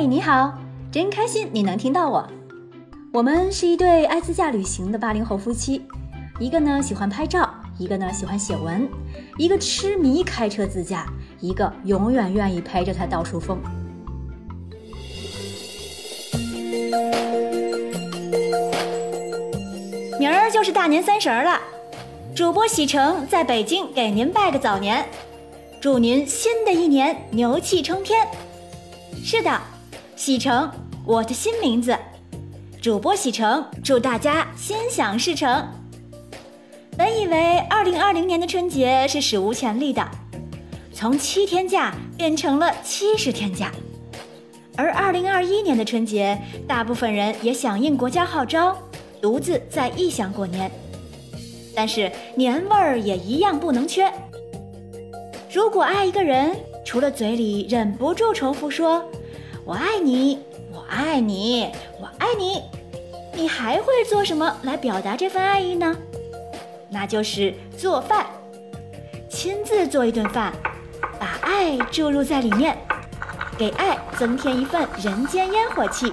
嗨，你好，真开心你能听到我。我们是一对爱自驾旅行的八零后夫妻，一个呢喜欢拍照，一个呢喜欢写文，一个痴迷开车自驾，一个永远愿意陪着他到处疯。明儿就是大年三十了，主播喜成在北京给您拜个早年，祝您新的一年牛气冲天。是的，喜成，我的新名字，主播喜成，祝大家心想事成。本以为二零二零年的春节是史无前例的，从七天假变成了七十天假，而二零二一年的春节，大部分人也响应国家号召。独自在异乡过年，但是年味儿也一样不能缺。如果爱一个人，除了嘴里忍不住重复说“我爱你，我爱你，我爱你”，你还会做什么来表达这份爱意呢？那就是做饭，亲自做一顿饭，把爱注入在里面，给爱增添一份人间烟火气。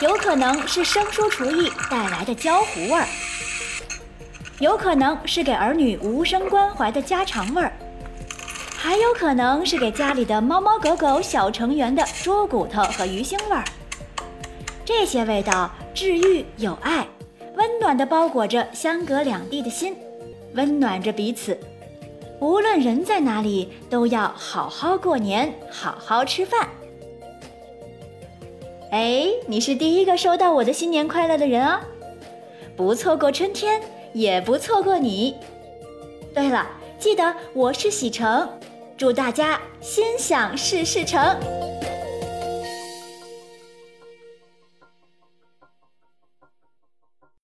有可能是生疏厨艺带来的焦糊味儿，有可能是给儿女无声关怀的家常味儿，还有可能是给家里的猫猫狗狗小成员的猪骨头和鱼腥味儿。这些味道治愈有爱，温暖地包裹着相隔两地的心，温暖着彼此。无论人在哪里，都要好好过年，好好吃饭。哎，你是第一个收到我的新年快乐的人哦，不错过春天，也不错过你。对了，记得我是喜成，祝大家心想事事成。